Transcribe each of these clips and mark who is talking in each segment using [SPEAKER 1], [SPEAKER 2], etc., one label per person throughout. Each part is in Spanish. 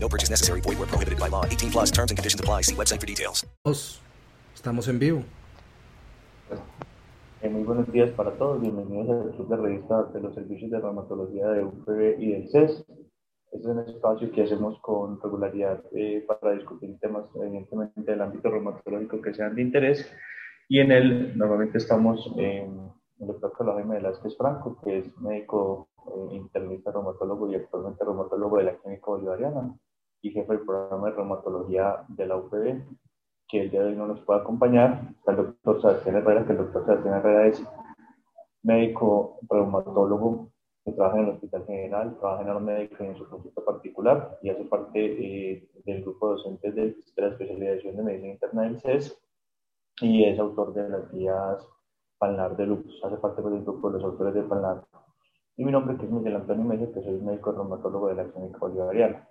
[SPEAKER 1] No purchase necessary. Void where prohibited by law. 18 plus terms and conditions apply. See website for details.
[SPEAKER 2] Estamos en vivo.
[SPEAKER 3] Eh, muy buenos días para todos. Bienvenidos al club de revista de los servicios de reumatología de UPB y del CES. Este es un espacio que hacemos con regularidad eh, para discutir temas, evidentemente, del ámbito reumatológico que sean de interés. Y en él, normalmente estamos en el doctor Carlos Jaime Velázquez Franco, que es médico eh, internista reumatólogo y actualmente reumatólogo de la Clínica Bolivariana y jefe del programa de reumatología de la UPB, que el día de hoy no nos puede acompañar. El doctor Sebastián Herrera, que el doctor Sebastián Herrera es médico reumatólogo que trabaja en el Hospital General, trabaja en médico en su consulta particular y hace parte eh, del grupo de docentes de, de, la especialización de medicina interna del CES y es autor de las guías Palnar de Lupus, hace parte del grupo de los autores de Palnar. Y mi nombre es Miguel Antonio Mejía, que soy médico reumatólogo de la Clínica Bolivariana.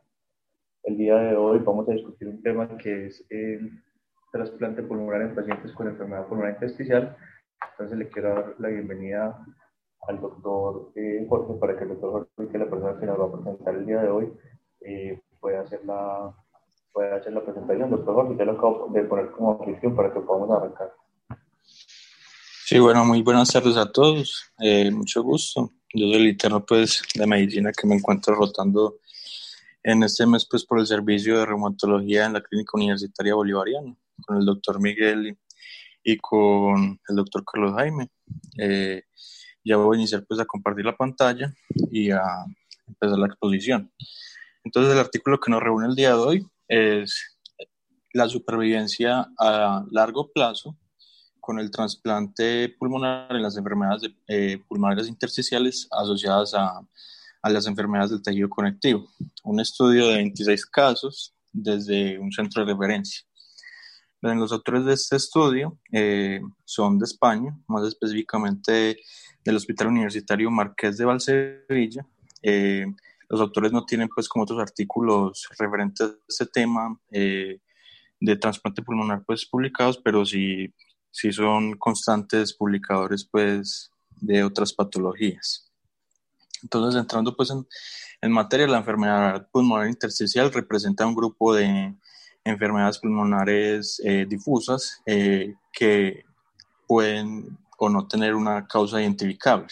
[SPEAKER 3] El día de hoy vamos a discutir un tema que es el trasplante pulmonar en pacientes con enfermedad pulmonar intersticial. Entonces le quiero dar la bienvenida al doctor eh, Jorge para que el doctor Jorge, que la persona que nos va a presentar el día de hoy, eh, pueda, hacer la, pueda hacer la presentación. Doctor Jorge, ya lo acabo de poner como objeción para que podamos arrancar.
[SPEAKER 4] Sí, bueno, muy buenas tardes a todos. Eh, mucho gusto. Yo soy el interno pues, de medicina que me encuentro rotando en este mes pues, por el servicio de reumatología en la Clínica Universitaria Bolivariana con el doctor Miguel y, con el doctor Carlos Jaime. Eh, ya voy a iniciar pues a compartir la pantalla y a empezar la exposición. Entonces el artículo que nos reúne el día de hoy es la supervivencia a largo plazo con el trasplante pulmonar en las enfermedades eh, pulmonares intersticiales asociadas a, a, las enfermedades del tejido conectivo. Un estudio de 26 casos desde un centro de referencia. Los autores de este estudio eh, son de España, más específicamente del Hospital Universitario Marqués de Valsevilla. Eh, los autores no tienen, pues, como otros artículos referentes a este tema eh, de trasplante pulmonar, pues, publicados, pero sí, sí son constantes publicadores, pues, de otras patologías. Entonces, entrando, pues, en, en materia, la enfermedad pulmonar intersticial representa un grupo de enfermedades pulmonares eh, difusas eh, que pueden o no tener una causa identificable.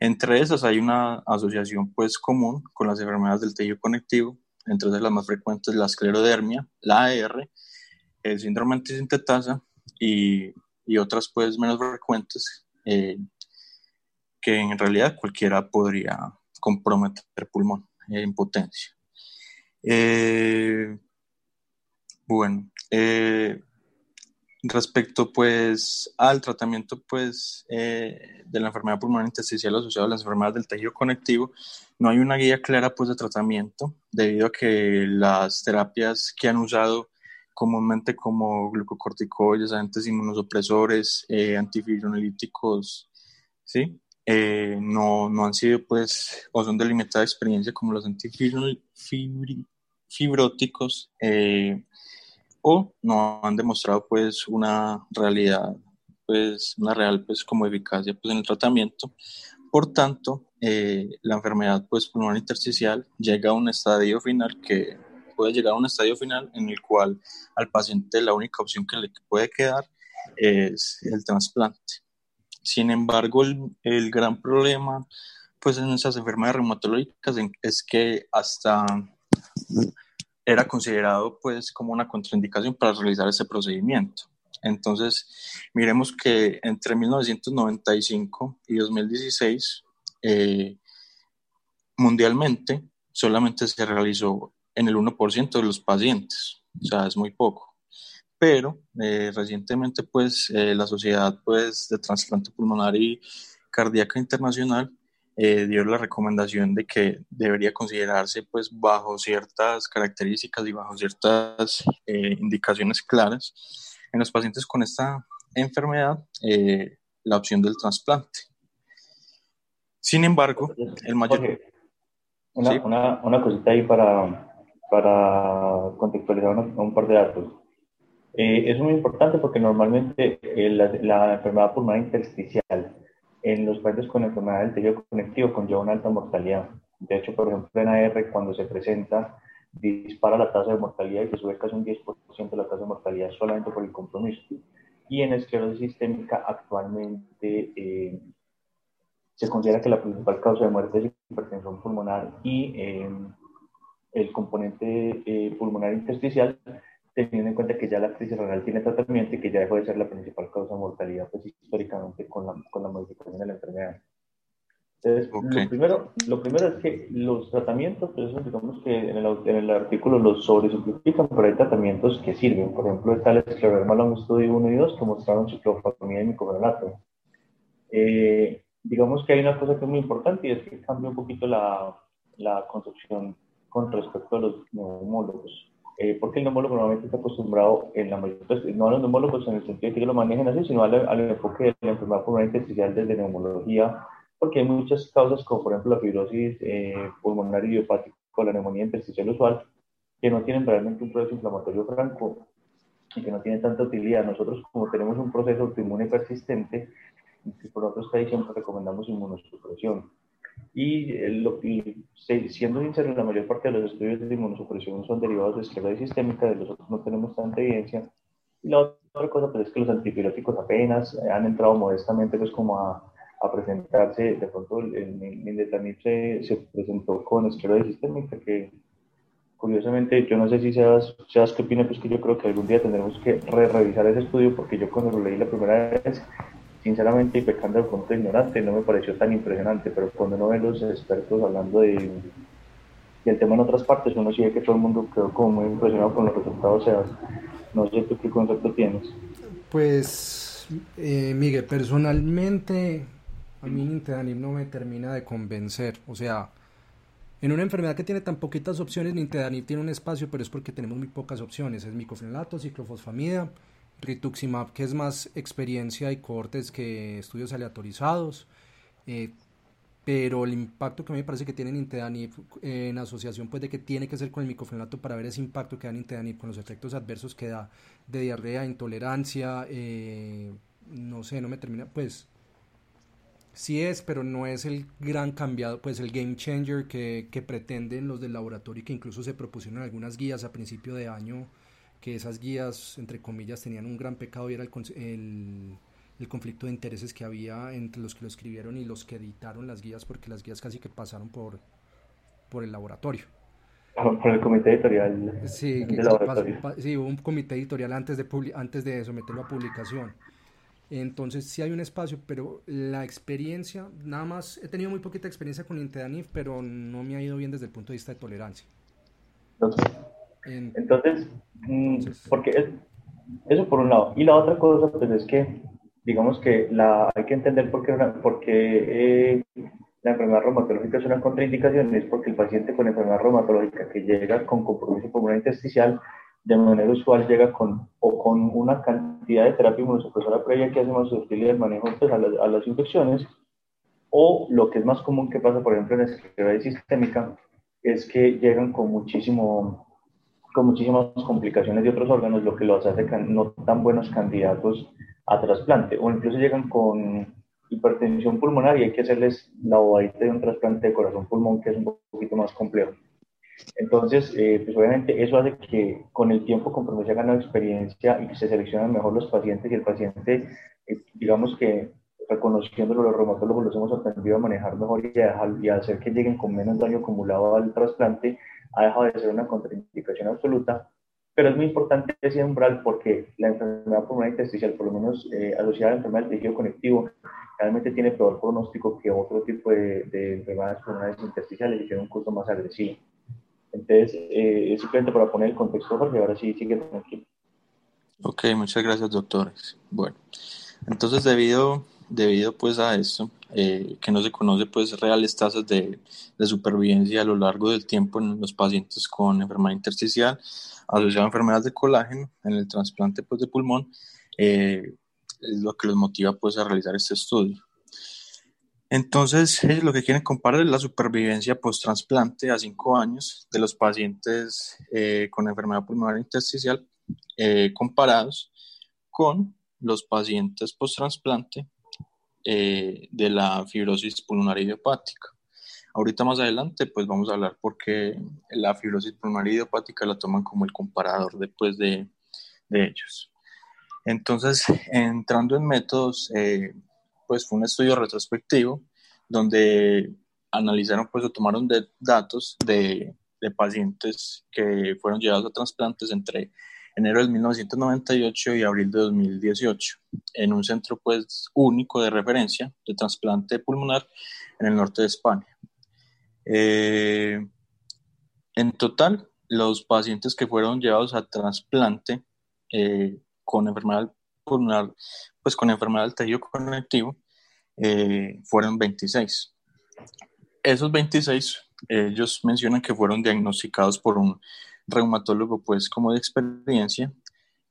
[SPEAKER 4] Entre esas hay una asociación pues común con las enfermedades del tejido conectivo, entre las más frecuentes la esclerodermia, la AR, el síndrome antisintetasa y, y otras pues menos frecuentes eh, que en realidad cualquiera podría comprometer pulmón, eh, impotencia. Eh, bueno, eh, respecto pues al tratamiento pues eh, de la enfermedad pulmonar intersticial asociada a las enfermedades del tejido conectivo, no hay una guía clara pues de tratamiento debido a que las terapias que han usado comúnmente como glucocorticoides, agentes inmunosupresores, eh, ¿sí? Eh, no, no han sido pues o son de limitada experiencia como los antifibróticos eh, o no han demostrado pues una realidad, pues una real pues como eficacia pues en el tratamiento. Por tanto, eh, la enfermedad pues pulmonar intersticial llega a un estadio final que puede llegar a un estadio final en el cual al paciente la única opción que le puede quedar es el trasplante. Sin embargo, el, gran problema pues en esas enfermedades reumatológicas es que hasta era considerado pues como una contraindicación para realizar ese procedimiento. Entonces, miremos que entre 1995 y 2016, eh, mundialmente, solamente se realizó en el 1% de los pacientes, o sea, es muy poco. Pero eh, recientemente, pues, eh, la Sociedad pues, de Trasplante Pulmonar y Cardíaca Internacional eh, dio la recomendación de que debería considerarse pues bajo ciertas características y bajo ciertas eh, indicaciones claras en los pacientes con esta enfermedad eh, la opción del trasplante. Sin embargo, el mayor...
[SPEAKER 3] una, una, cosita ahí para, para contextualizar un par de datos. Es muy importante porque normalmente la, la enfermedad pulmonar intersticial en los pacientes con enfermedad del tejido conectivo conlleva una alta mortalidad. De hecho, por ejemplo, en AR, cuando se presenta, dispara la tasa de mortalidad y se sube casi un 10% la tasa de mortalidad solamente por el compromiso. Y en esclerosis sistémica, actualmente eh, se considera que la principal causa de muerte es hipertensión pulmonar y eh, el componente eh, pulmonar intersticial teniendo en cuenta que ya la crisis renal tiene tratamiento y que ya dejó de ser la principal causa de mortalidad, pues históricamente con la, con la modificación de la enfermedad. Entonces, lo, primero, lo primero es que los tratamientos, pues eso digamos que en el, en el artículo los sobresimplifican, pero hay tratamientos que sirven. Por ejemplo, está el escleroderma long estudio 1 y 2 que mostraron ciclofosfamida y microfilato. Eh, digamos que hay una cosa que es muy importante y es que cambia un poquito la, la construcción con respecto a los neumólogos. Eh, porque el neumólogo normalmente está acostumbrado, en la mayoría, pues, no a los neumólogos en el sentido de que lo manejen así, sino al, enfoque de la enfermedad pulmonar intersticial desde neumología, porque hay muchas causas, como por ejemplo la fibrosis eh, pulmonar idiopática o la neumonía intersticial usual, que no tienen realmente un proceso inflamatorio franco y que no tienen tanta utilidad. Nosotros, como tenemos un proceso autoinmune persistente, por otro está siempre recomendamos inmunosupresión. Y, lo, siendo sincero, la mayor parte de los estudios de inmunosupresión son derivados de esclerosis sistémica, de los otros no tenemos tanta evidencia. Y la otra cosa pues, es que los antibióticos apenas han entrado modestamente pues, como a, a presentarse. De pronto el, el se, se, presentó con esclerosis sistémica, que curiosamente yo no sé si seas qué opina, pues que yo creo que algún día tendremos que re revisar ese estudio porque yo cuando lo leí la primera vez sinceramente, pecando de punto ignorante, no me pareció tan impresionante, pero cuando uno ve los expertos hablando de, del tema en otras partes, uno sí ve que todo el mundo quedó como muy impresionado con los resultados. O sea, no sé tú qué concepto tienes.
[SPEAKER 2] Pues, eh, Miguel, personalmente, a mí Nintedanib no me termina de convencer. O sea, en una enfermedad que tiene tan poquitas opciones, Nintedanib tiene un espacio, pero es porque tenemos muy pocas opciones. Es micofenolato, ciclofosfamida Rituximab, que es más experiencia y cortes que estudios aleatorizados, eh, pero el impacto que a mí me parece que tiene Intedanib eh, en asociación pues de que tiene que ser con el micofenolato para ver ese impacto que da Intedanib con los efectos adversos que da de diarrea, intolerancia, eh, no sé, no me termina, pues sí es, pero no es el gran cambiado, pues el game changer que, que pretenden los del laboratorio y que incluso se propusieron algunas guías a principio de año que esas guías, entre comillas, tenían un gran pecado y era el, el, conflicto de intereses que había entre los que lo escribieron y los que editaron las guías, porque las guías casi que pasaron por, por el laboratorio.
[SPEAKER 3] Por el comité editorial.
[SPEAKER 2] Sí, sí, hubo un comité editorial antes de, antes de someterlo a publicación. Entonces sí hay un espacio, pero la experiencia, nada más, he tenido muy poquita experiencia con Intedanif, pero no me ha ido bien desde el punto de vista de tolerancia.
[SPEAKER 3] Entonces, mm, porque es, eso por un lado. Y la otra cosa, pues es que, digamos que la, hay que entender por qué, por qué eh, la enfermedad reumatológica es una contraindicación, es porque el paciente con enfermedad reumatológica que llega con compromiso pulmonar intersticial, de manera usual llega con, o con una cantidad de terapia inmunosupresora previa que hace más hostil el manejo pues, a, las, a las infecciones, o lo que es más común que pasa, por ejemplo, en la esclerosis sistémica, es que llegan con muchísimo con muchísimas complicaciones de otros órganos, lo que los hace no tan buenos candidatos a trasplante, o incluso llegan con hipertensión pulmonar y hay que hacerles la bobadita de un trasplante de corazón-pulmón, que es un poquito más complejo. Entonces, eh, pues obviamente eso hace que con el tiempo, conforme se ha ganado experiencia y que se seleccionan mejor los pacientes y el paciente, eh, digamos que reconociéndolo los reumatólogos los hemos aprendido a manejar mejor y a, y a hacer que lleguen con menos daño acumulado al trasplante, ha dejado de ser una contraindicación absoluta, pero es muy importante ese umbral porque la enfermedad pulmonar intersticial, por lo menos eh, asociada a la enfermedad del tejido conectivo, realmente tiene peor pronóstico que otro tipo de, de enfermedades pulmonares intersticiales y tiene un curso más agresivo. Entonces, eh, es simplemente para poner el contexto, porque ahora sí sigue tranquilo.
[SPEAKER 4] Ok, muchas gracias, doctores. Bueno, entonces debido debido pues a esto, eh, que no se conoce pues reales tasas de, de, supervivencia a lo largo del tiempo en los pacientes con enfermedad intersticial asociada a enfermedades de colágeno en el trasplante pues de pulmón, eh, es lo que los motiva pues a realizar este estudio. Entonces, ellos lo que quieren comparar es la supervivencia post-trasplante a cinco años de los pacientes eh, con enfermedad pulmonar intersticial eh, comparados con los pacientes post-trasplante eh, de la fibrosis pulmonar idiopática. Ahorita más adelante, pues vamos a hablar porque la fibrosis pulmonar idiopática la toman como el comparador después de, de ellos. Entonces, entrando en métodos, eh, pues fue un estudio retrospectivo donde analizaron, pues o tomaron datos de, de, pacientes que fueron llevados a trasplantes entre enero de 1998 y abril de 2018 en un centro pues único de referencia de trasplante pulmonar en el norte de España. Eh, en total, los pacientes que fueron llevados a trasplante eh, con enfermedad pulmonar, pues con enfermedad del tejido conectivo, eh, fueron 26. Esos 26, ellos mencionan que fueron diagnosticados por un reumatólogo, pues como de experiencia,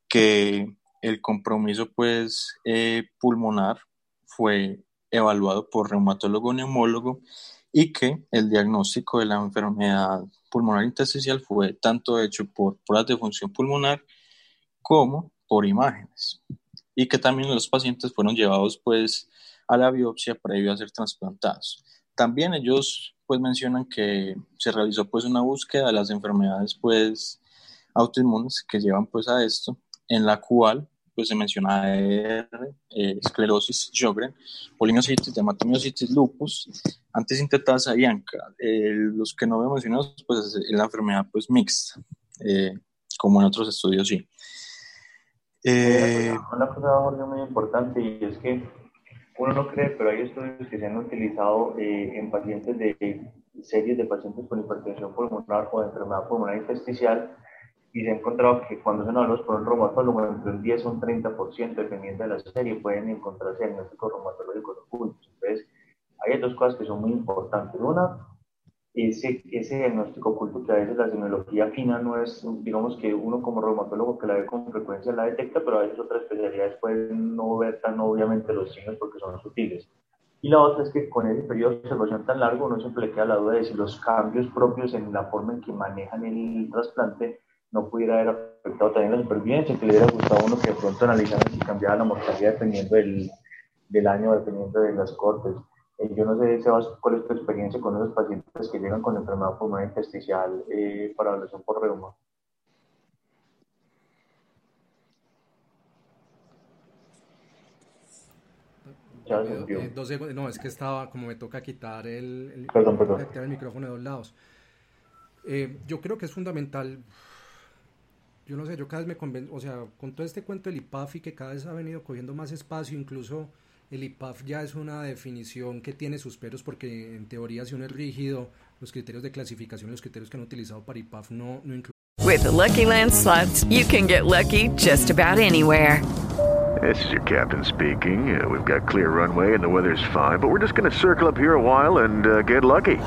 [SPEAKER 4] que el compromiso, pues, eh, pulmonar fue evaluado por reumatólogo neumólogo y que el diagnóstico de la enfermedad pulmonar intersticial fue tanto hecho por pruebas de función pulmonar como por imágenes y que también los pacientes fueron llevados pues a la biopsia previo a ser trasplantados. También ellos pues mencionan que se realizó pues una búsqueda de las enfermedades pues autoinmunes que llevan pues a esto, en la cual pues se menciona AR, eh, esclerosis Sjogren, polimiositis, dermatomiositis, lupus, antes intetasa y ANCA. Eh, los que no vemos mencionados pues es la enfermedad pues mixta, eh, como en otros estudios sí.
[SPEAKER 3] Eh, una cosa, muy importante y es que uno no cree, pero hay estudios que se han utilizado eh, en pacientes de series de pacientes con hipertensión pulmonar o de enfermedad pulmonar intersticial y se ha encontrado que cuando son hablados por un reumatólogo, entre un 10 o un 30%, dependiendo de la serie, pueden encontrarse diagnósticos reumatológicos ocultos. Entonces, hay dos cosas que son muy importantes. Una, ese, ese diagnóstico oculto que a veces la semiología fina no es, digamos que uno como reumatólogo que la ve con frecuencia la detecta, pero a veces otras especialidades pueden no ver tan obviamente los signos porque son sutiles. Y la otra es que con ese periodo de observación tan largo uno siempre le queda la duda de si los cambios propios en la forma en que manejan el trasplante no pudiera haber afectado también la supervivencia, que le hubiera gustado a uno que de pronto analizaran si cambiaba la mortalidad dependiendo del, del año, dependiendo de las cortes. Eh, yo no sé, Sebas, cuál es tu experiencia con esos pacientes que llegan con enfermedad pulmonar intersticial eh, para evaluación por reuma.
[SPEAKER 2] Eh, dos segundos, no, es que estaba, como me toca quitar el, el,
[SPEAKER 3] perdón, perdón.
[SPEAKER 2] el micrófono de dos lados. Eh, yo creo que es fundamental, yo no sé, yo cada vez me convenzo, o sea, con todo este cuento del IPAF y que cada vez ha venido cogiendo más espacio, incluso el IPAF ya es una definición que tiene sus peros porque en teoría si uno es rígido, los criterios de clasificación, los criterios que han utilizado para IPAF no, no incluyen.
[SPEAKER 5] With the Lucky Land slots, you can get lucky just about anywhere.
[SPEAKER 6] This is your captain speaking. Uh, we've got clear runway and the weather's fine, but we're just going to circle up here a while and uh, get lucky.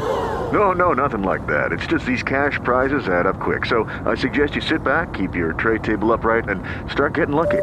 [SPEAKER 6] No, no, nothing like that. It's just these cash prizes add up quick. So I suggest you sit back, keep your tray table upright, and start getting lucky.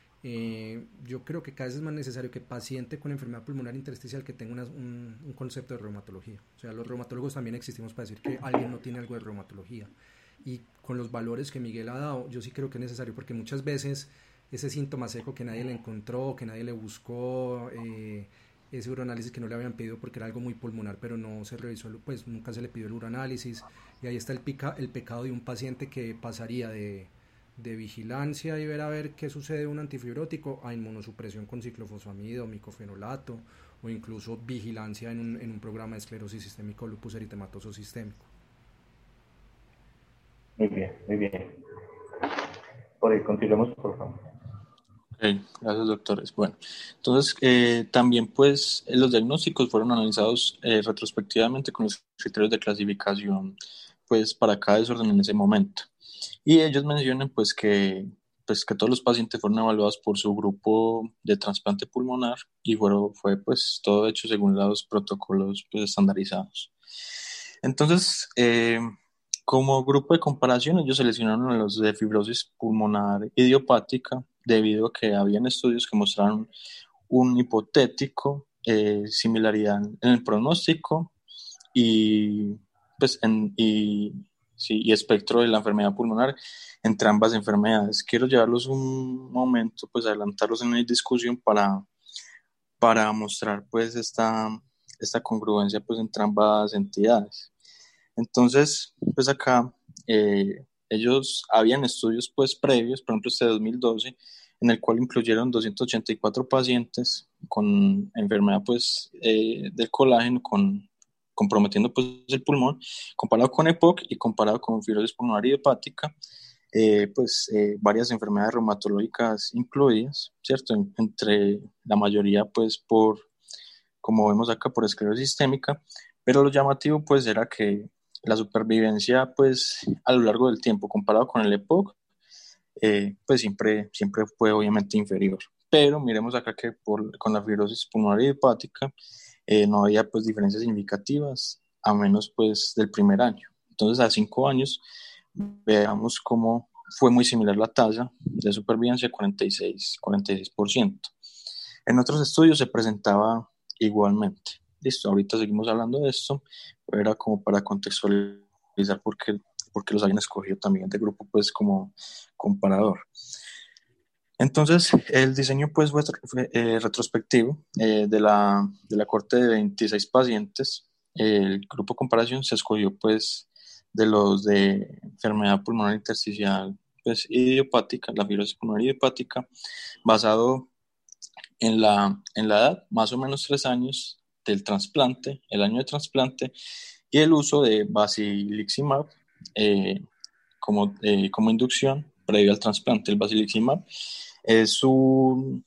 [SPEAKER 2] Eh, yo creo que cada vez es más necesario que paciente con enfermedad pulmonar intersticial que tenga una, un, un, concepto de reumatología. O sea, los reumatólogos también existimos para decir que alguien no tiene algo de reumatología. Y con los valores que Miguel ha dado, yo sí creo que es necesario porque muchas veces ese síntoma seco que nadie le encontró, que nadie le buscó, eh, ese uroanálisis que no le habían pedido porque era algo muy pulmonar, pero no se revisó, pues nunca se le pidió el uroanálisis. Y ahí está el, pica, el pecado de un paciente que pasaría de, de vigilancia y ver a ver qué sucede un antifibrótico a inmunosupresión con ciclofosfamida o micofenolato o incluso vigilancia en un, en un programa de esclerosis sistémico lupus eritematoso sistémico.
[SPEAKER 3] Muy bien, muy bien. Por ahí, continuemos, por favor
[SPEAKER 4] gracias doctores. Bueno, entonces eh, también pues los diagnósticos fueron analizados eh, retrospectivamente con los criterios de clasificación pues para cada desorden en ese momento. Y ellos mencionan pues que pues que todos los pacientes fueron evaluados por su grupo de trasplante pulmonar y fueron, fue pues todo hecho según los protocolos pues, estandarizados. Entonces, eh, como grupo de comparación, ellos seleccionaron a los de fibrosis pulmonar idiopática debido a que habían estudios que mostraron un hipotético eh, similaridad en el pronóstico y, pues, en, y, y espectro de la enfermedad pulmonar entre ambas enfermedades. Quiero llevarlos un momento, pues adelantarlos en una discusión para, para mostrar pues esta, esta congruencia pues entre ambas entidades. Entonces, pues acá eh, ellos habían estudios pues previos, por ejemplo este de 2012, en el cual incluyeron 284 pacientes con enfermedad pues eh, del colágeno, con, comprometiendo pues el pulmón, comparado con EPOC y comparado con fibrosis pulmonar idiopática, eh, pues eh, varias enfermedades reumatológicas incluidas, ¿cierto? entre la mayoría pues por, como vemos acá, por esclerosis sistémica, pero lo llamativo pues era que la supervivencia pues a lo largo del tiempo comparado con el EPOC eh, pues siempre, siempre fue obviamente inferior. Pero miremos acá que por, con la fibrosis pulmonar hepática eh, no había pues diferencias significativas a menos pues del primer año. Entonces a cinco años veamos cómo fue muy similar la tasa de supervivencia, 46, 46%. En otros estudios se presentaba igualmente. Listo, ahorita seguimos hablando de esto, era como para contextualizar por qué, los habían escogido también de grupo pues como comparador. Entonces, el diseño pues fue, eh, retrospectivo eh, de, la, de la corte de 26 pacientes. El grupo comparación se escogió pues de los de enfermedad pulmonar intersticial pues, idiopática, la fibrosis pulmonar idiopática, basado en la, en la edad, más o menos tres años, del trasplante, el año de trasplante, y el uso de basiliximab eh, como, eh, como inducción previo al trasplante. El basiliximab es un,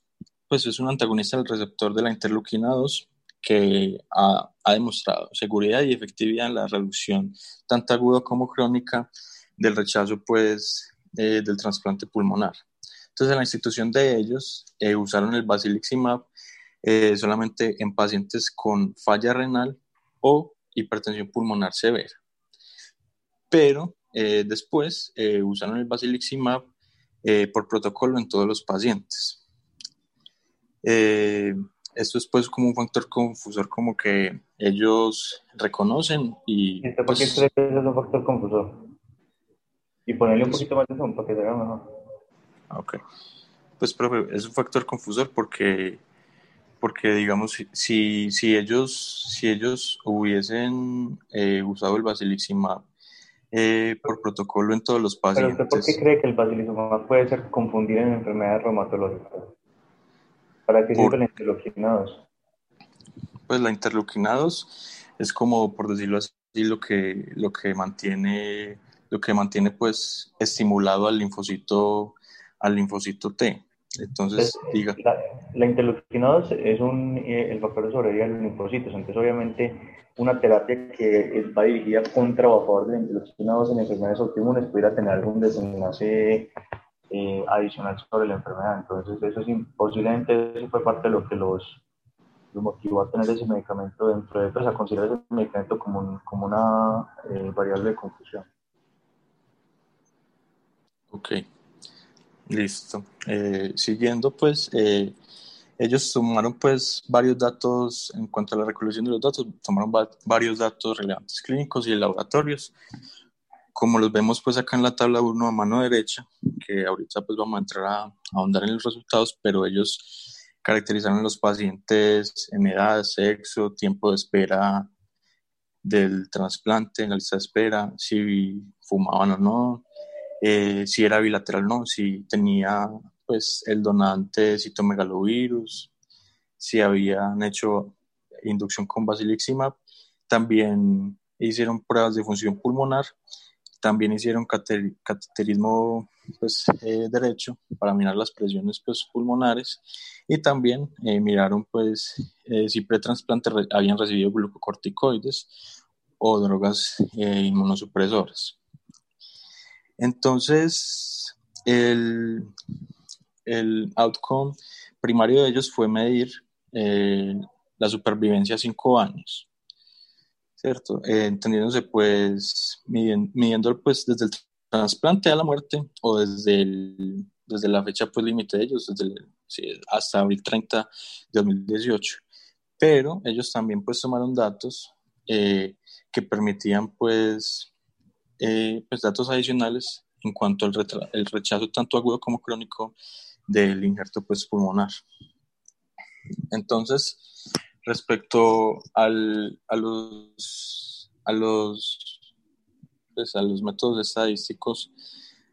[SPEAKER 4] pues es un antagonista del receptor de la interleuquina 2 que ha, ha, demostrado seguridad y efectividad en la reducción tanto aguda como crónica del rechazo pues, eh, del trasplante pulmonar. Entonces, en la institución de ellos usaron el basiliximab eh, solamente en pacientes con falla renal o hipertensión pulmonar severa. Pero eh, después eh, usaron el basiliximab por protocolo en todos los pacientes. esto es pues como un factor confusor como que ellos reconocen y...
[SPEAKER 3] ¿Por qué pues, que es un factor confusor? Y ponerle un poquito más de zoom para que se vea mejor.
[SPEAKER 4] Ok. Pues, profe, es un factor confusor porque porque digamos si, si ellos si ellos hubiesen eh, usado el basiliximab eh, por protocolo en todos los pacientes.
[SPEAKER 3] ¿Pero por qué cree que el basiliximab puede ser confundido en enfermedades reumatológicas? ¿Para qué sirve la interleuquinados?
[SPEAKER 4] Pues la interleuquinados es como por decirlo así lo que lo que mantiene lo que mantiene pues estimulado al linfocito al linfocito T. Entonces, diga.
[SPEAKER 3] La, la interleuquina es un, eh, el factor de sobrevivencia de los linfocitos. Entonces, obviamente, una terapia que va dirigida contra o a favor de la interleuquina en enfermedades autoinmunes pudiera tener algún desenlace eh, adicional sobre la enfermedad. Entonces, eso es posiblemente eso fue parte de lo que los, los motivó a tener ese medicamento dentro de, pues, a considerar ese medicamento como, como una eh, variable de confusión.
[SPEAKER 4] Ok. Listo. Eh, siguiendo, pues, eh, ellos tomaron, pues, varios datos en cuanto a la recolección de los datos, tomaron varios datos relevantes clínicos y laboratorios, como los vemos pues acá en la tabla 1 a mano derecha, que ahorita pues vamos a entrar a, ahondar en los resultados, pero ellos caracterizaron a los pacientes en edad, sexo, tiempo de espera del trasplante, en la lista de espera, si fumaban o no, eh, si era bilateral no, si tenía pues el donante citomegalovirus, si habían hecho inducción con basiliximab, también hicieron pruebas de función pulmonar, también hicieron cateterismo pues, eh, derecho para mirar las presiones pues, pulmonares. Y también eh, miraron pues si pretransplante habían recibido glucocorticoides o drogas inmunosupresoras. Entonces, el, el outcome primario de ellos fue medir la supervivencia a cinco años. ¿Cierto? Eh, entendiéndose pues midiendo, pues desde el trasplante a la muerte o desde, desde la fecha pues límite de ellos, desde hasta abril 30 de 2018. Pero ellos también pues tomaron datos eh, que permitían pues, eh, pues datos adicionales en cuanto al el rechazo tanto agudo como crónico del injerto pues pulmonar. Entonces, respecto al, a los a los pues, a los métodos estadísticos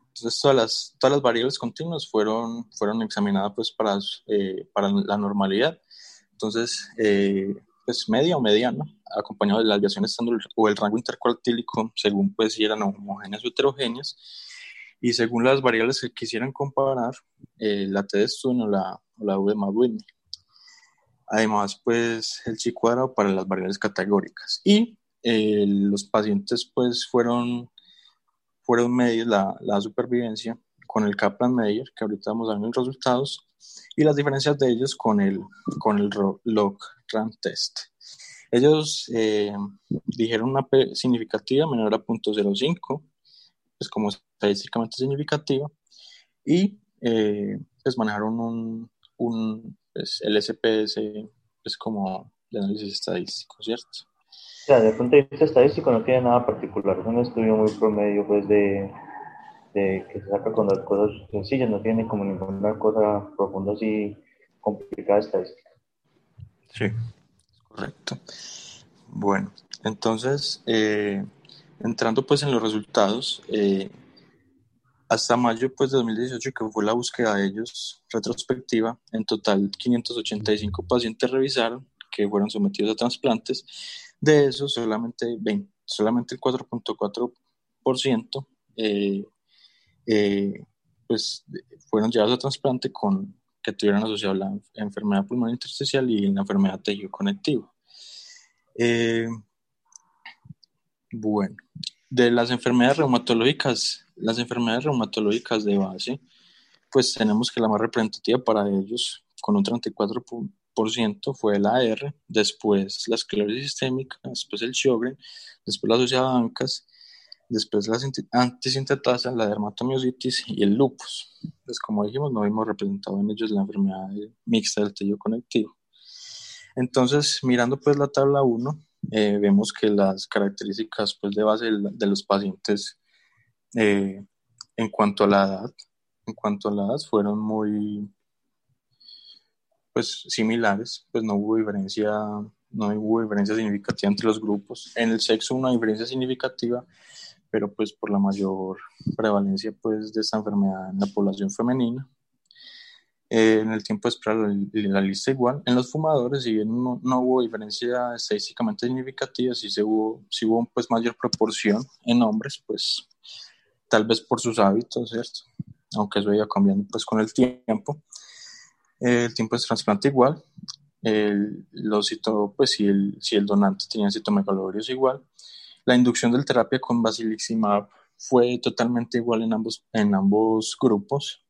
[SPEAKER 4] entonces todas las todas las variables continuas fueron fueron examinadas pues para eh, para la normalidad entonces eh, pues media o mediana acompañado de la desviación estándar o el rango intercuartílico según pues si eran homogéneas o heterogéneas. Y según las variables que quisieran comparar eh, la T de o la, o la U de Además, pues el chi cuadrado para las variables categóricas. Y eh, los pacientes pues fueron, fueron medios la, la supervivencia con el Kaplan-Meier, que ahorita vamos a ver los resultados, y las diferencias de ellos con el, con el log-rank test. Ellos eh, dijeron una P significativa menor a 0.05, pues como estadísticamente significativa, y eh, pues manejaron un, un pues, el SPS es como de análisis estadístico, ¿cierto?
[SPEAKER 3] Ya, desde el punto de vista estadístico no tiene nada particular, es un estudio muy promedio pues de, de que se saca con las cosas sencillas, no tiene como ninguna cosa profunda así complicada estadística.
[SPEAKER 4] Sí, correcto. Bueno, entonces, eh, entrando pues en los resultados, eh, hasta mayo pues, de 2018, que fue la búsqueda de ellos retrospectiva, en total 585 pacientes revisaron que fueron sometidos a trasplantes. De esos, solamente, 20, solamente el 4.4% eh, eh, pues, fueron llevados a trasplante con, que tuvieran asociado la enfermedad pulmonar intersticial y la enfermedad tejido conectivo. Eh, bueno, de las enfermedades reumatológicas las enfermedades reumatológicas de base, pues tenemos que la más representativa para ellos, con un 34%, fue la AR, después la esclerosis sistémica, después el Sjögren, después la asociada ANCAS, después la antisintetasa, la dermatomiositis y el lupus. Pues como dijimos, no vimos representado en ellos la enfermedad mixta del tejido conectivo. Entonces, mirando pues la tabla 1, eh, vemos que las características pues, de base de los pacientes eh, en cuanto a la edad, en cuanto a la edad fueron muy pues similares, pues no hubo diferencia, no hubo diferencia significativa entre los grupos. En el sexo una diferencia significativa, pero pues por la mayor prevalencia pues de esta enfermedad en la población femenina. Eh, en el tiempo de espera la, lista igual. En los fumadores, si bien no, no, hubo diferencia estadísticamente significativa, sí, se hubo, sí hubo pues mayor proporción en hombres, pues tal vez por sus hábitos, ¿cierto? Aunque eso iba cambiando pues con el tiempo. el tiempo de trasplante igual. El, los cito, pues si el, si el donante tenía citomegalorios igual. La inducción del terapia con basiliximab fue totalmente igual en ambos, en ambos grupos.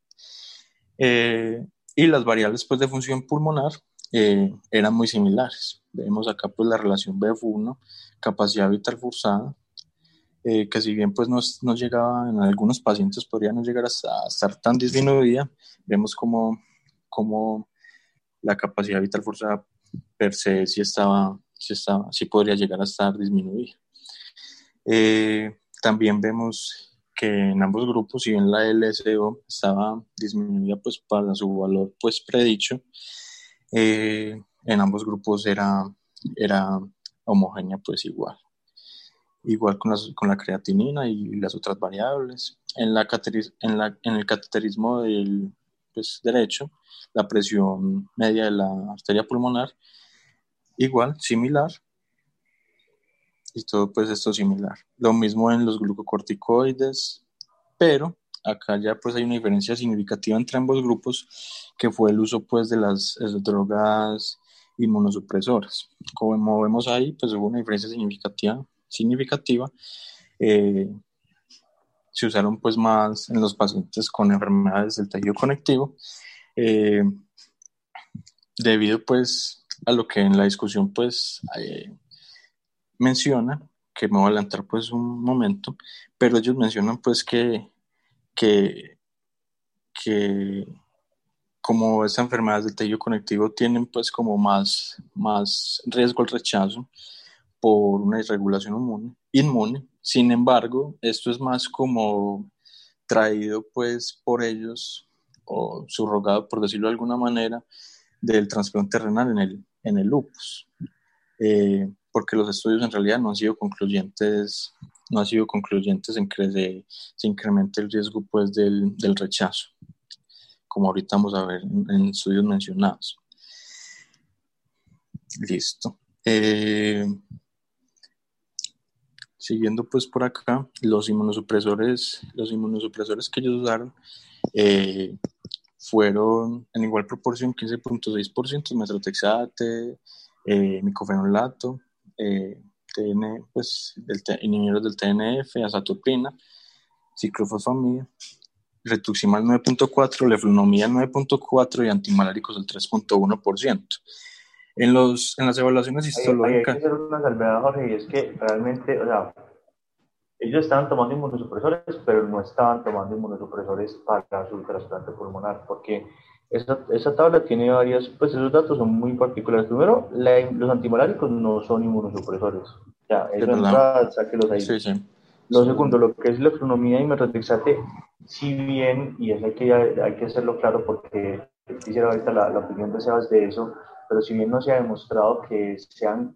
[SPEAKER 4] Eh, y las variables pues, de función pulmonar eh, eran muy similares. Vemos acá pues, la relación BF1, capacidad vital forzada, eh, que si bien pues no, no, llegaba en algunos pacientes podría no llegar a, estar tan disminuida, vemos como, como la capacidad vital forzada per se sí estaba, sí estaba, sí podría llegar a estar disminuida. Eh, también vemos que en ambos grupos, si bien la LSO estaba disminuida pues para su valor pues predicho, eh, en ambos grupos era, era homogénea pues igual. Igual con, con la creatinina y las otras variables. En, la, en, la, en el cateterismo del pues, derecho, la presión media de la arteria pulmonar, igual, similar, y todo pues esto similar. Lo mismo en los glucocorticoides, pero acá ya pues hay una diferencia significativa entre ambos grupos que fue el uso pues de las drogas inmunosupresoras. Como vemos ahí pues hubo una diferencia significativa, significativa eh, se usaron pues más en los pacientes con enfermedades del tejido conectivo eh, debido pues a lo que en la discusión pues eh, menciona, que me voy a adelantar pues un momento, pero ellos mencionan pues que, que, que como estas enfermedades del tejido conectivo tienen pues como más, más riesgo al rechazo por una irregulación inmune. Sin embargo, esto es más como traído pues por ellos o subrogado, por decirlo de alguna manera, del trasplante renal en el, en el lupus. Eh, porque los estudios en realidad no han sido concluyentes, no han sido concluyentes en que se, se incremente el riesgo pues del, del, rechazo, como ahorita vamos a ver en, estudios mencionados. Listo. Eh, siguiendo pues por acá, los inmunosupresores, los inmunosupresores que ellos usaron eh, fueron en igual proporción 15.6% metrotexate, eh, micofenolato, eh, TN, pues, del, inhibidores del TNF, azatopina, ciclofosfamida, retuximal 9.4, leflunomía 9.4 y antimaláricos el 3.1%. En, los, en las evaluaciones histológicas...
[SPEAKER 3] Hay, que hacer una salvedad, Jorge, y es que realmente, o sea, ellos estaban tomando inmunosupresores, pero no estaban tomando inmunosupresores para su trasplante pulmonar, porque esa, esa, tabla tiene varias, pues esos datos son muy particulares. Primero, los antimaláricos no son inmunosupresores. Ya, eso entra, sáquelos ahí. Sí, sí. Lo segundo, lo que es la economía y metrotexate, si bien, y eso hay que, hay que hacerlo claro porque quisiera ahorita la, la opinión de Sebas de eso, pero si bien no se ha demostrado que sean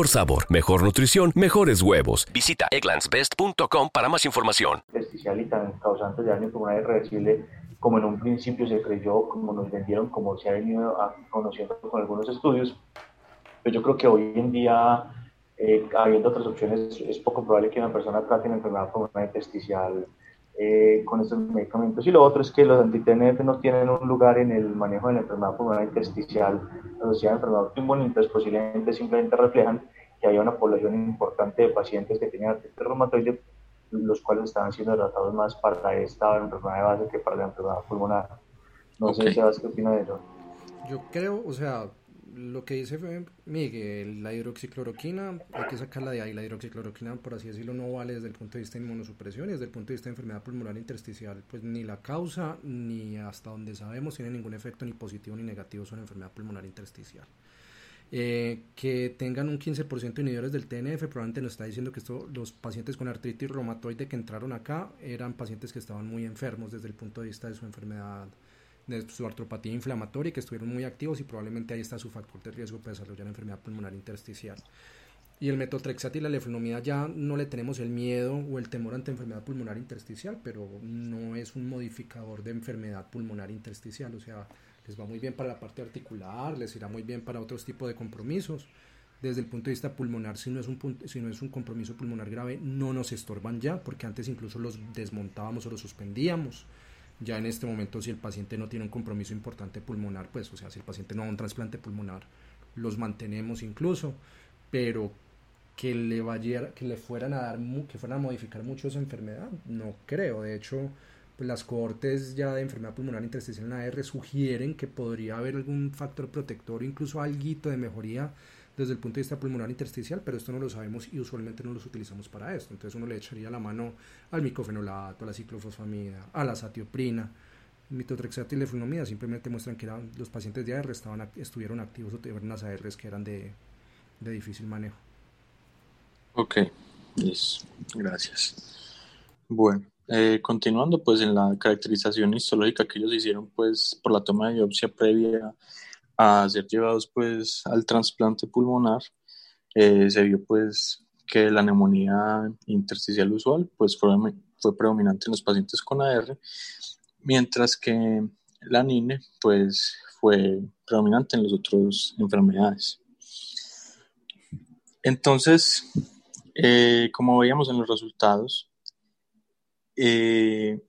[SPEAKER 7] sabor, mejor nutrición, mejores huevos. Visita egglandsbest.com para más información.
[SPEAKER 3] Especial y tan causante de daño pulmonar irreversible como en un principio se creyó, como nos vendieron, como se ha venido conociendo con algunos estudios. Pero yo creo que hoy en día, eh, habiendo otras opciones, es poco probable que una persona trate una enfermedad pulmonar intersticial eh, con estos medicamentos. Y lo otro es que los anti-TNF no tienen un lugar en el manejo de la enfermedad pulmonar intersticial asociada a enfermedad autoinmune, entonces posiblemente simplemente reflejan que había una población importante de pacientes que tenían artritis reumatoide, los cuales estaban siendo tratados más para esta enfermedad de base que para la enfermedad pulmonar. No sé, Sebas, ¿qué opina de eso?
[SPEAKER 2] Yo creo, o sea, lo que dice Miguel, la hidroxicloroquina, hay que sacarla de ahí. La hidroxicloroquina, por así decirlo, no vale desde el punto de vista de inmunosupresión y desde el punto de vista de enfermedad pulmonar intersticial. Pues ni la causa, ni hasta donde sabemos, tiene ningún efecto ni positivo ni negativo sobre enfermedad pulmonar intersticial. Eh, que tengan un 15% de inhibidores del TNF, probablemente nos está diciendo que esto, los pacientes con artritis reumatoide que entraron acá eran pacientes que estaban muy enfermos desde el punto de vista de su enfermedad de su artropatía inflamatoria que estuvieron muy activos y probablemente ahí está su factor de riesgo para desarrollar enfermedad pulmonar intersticial. Y el metotrexato y la leflunomida ya no le tenemos el miedo o el temor ante enfermedad pulmonar intersticial, pero no es un modificador de enfermedad pulmonar intersticial, o sea, les va muy bien para la parte articular, les irá muy bien para otros tipos de compromisos. Desde el punto de vista pulmonar, si no es un, si no es un compromiso pulmonar grave, no nos estorban ya, porque antes incluso los desmontábamos o los suspendíamos. Ya en este momento, si el paciente no tiene un compromiso importante pulmonar, pues, o sea, si el paciente no ha un trasplante pulmonar, los mantenemos incluso, pero que le vaya, que le fueran a dar, que fueran a modificar mucho esa enfermedad, no creo. De hecho, pues las cohortes ya de enfermedad pulmonar intersticial en AR sugieren que podría haber algún factor protector, incluso algo de mejoría desde el punto de vista pulmonar intersticial, pero esto no lo sabemos y usualmente no los utilizamos para esto. Entonces uno le echaría la mano al micofenolato, a la ciclofosfamida, a la satioprina. Mitotrexato y leflunomida simplemente muestran que eran, los pacientes de AR estaban, estuvieron activos o tuvieron unas ARs que eran de, difícil manejo.
[SPEAKER 4] Ok, gracias. Bueno, eh, continuando pues en la caracterización histológica que ellos hicieron pues por la toma de biopsia previa a ser llevados pues al trasplante pulmonar, eh, se vio pues que la neumonía intersticial usual pues fue, fue predominante en los pacientes con AR, mientras que la NINE pues fue predominante en las otras enfermedades. Entonces, eh, como veíamos en los resultados, eh,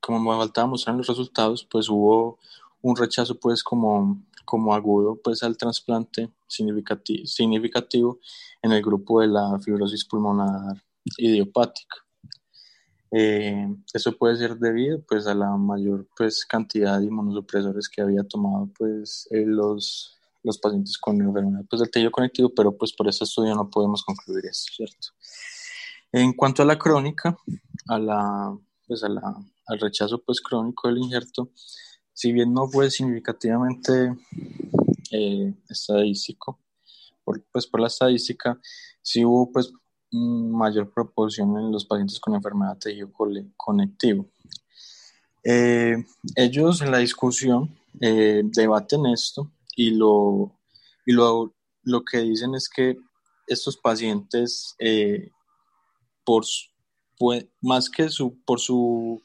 [SPEAKER 4] como me faltaba mostrar en los resultados, pues hubo un rechazo pues como, como agudo pues al trasplante significativo, significativo en el grupo de la fibrosis pulmonar idiopática. Eh, eso puede ser debido pues a la mayor pues cantidad de inmunosupresores que había tomado pues los los pacientes con enfermedad pues, del tejido conectivo, pero pues por este estudio no podemos concluir esto, ¿cierto? En cuanto a la crónica, a la, pues a la, al rechazo pues crónico del injerto, si bien no fue significativamente eh, estadístico, pues por la estadística, sí hubo pues mayor proporción en los pacientes con enfermedad tejido conectivo. Eh, ellos en la discusión eh, debaten esto y lo, y lo, lo que dicen es que estos pacientes, por, más que su, por su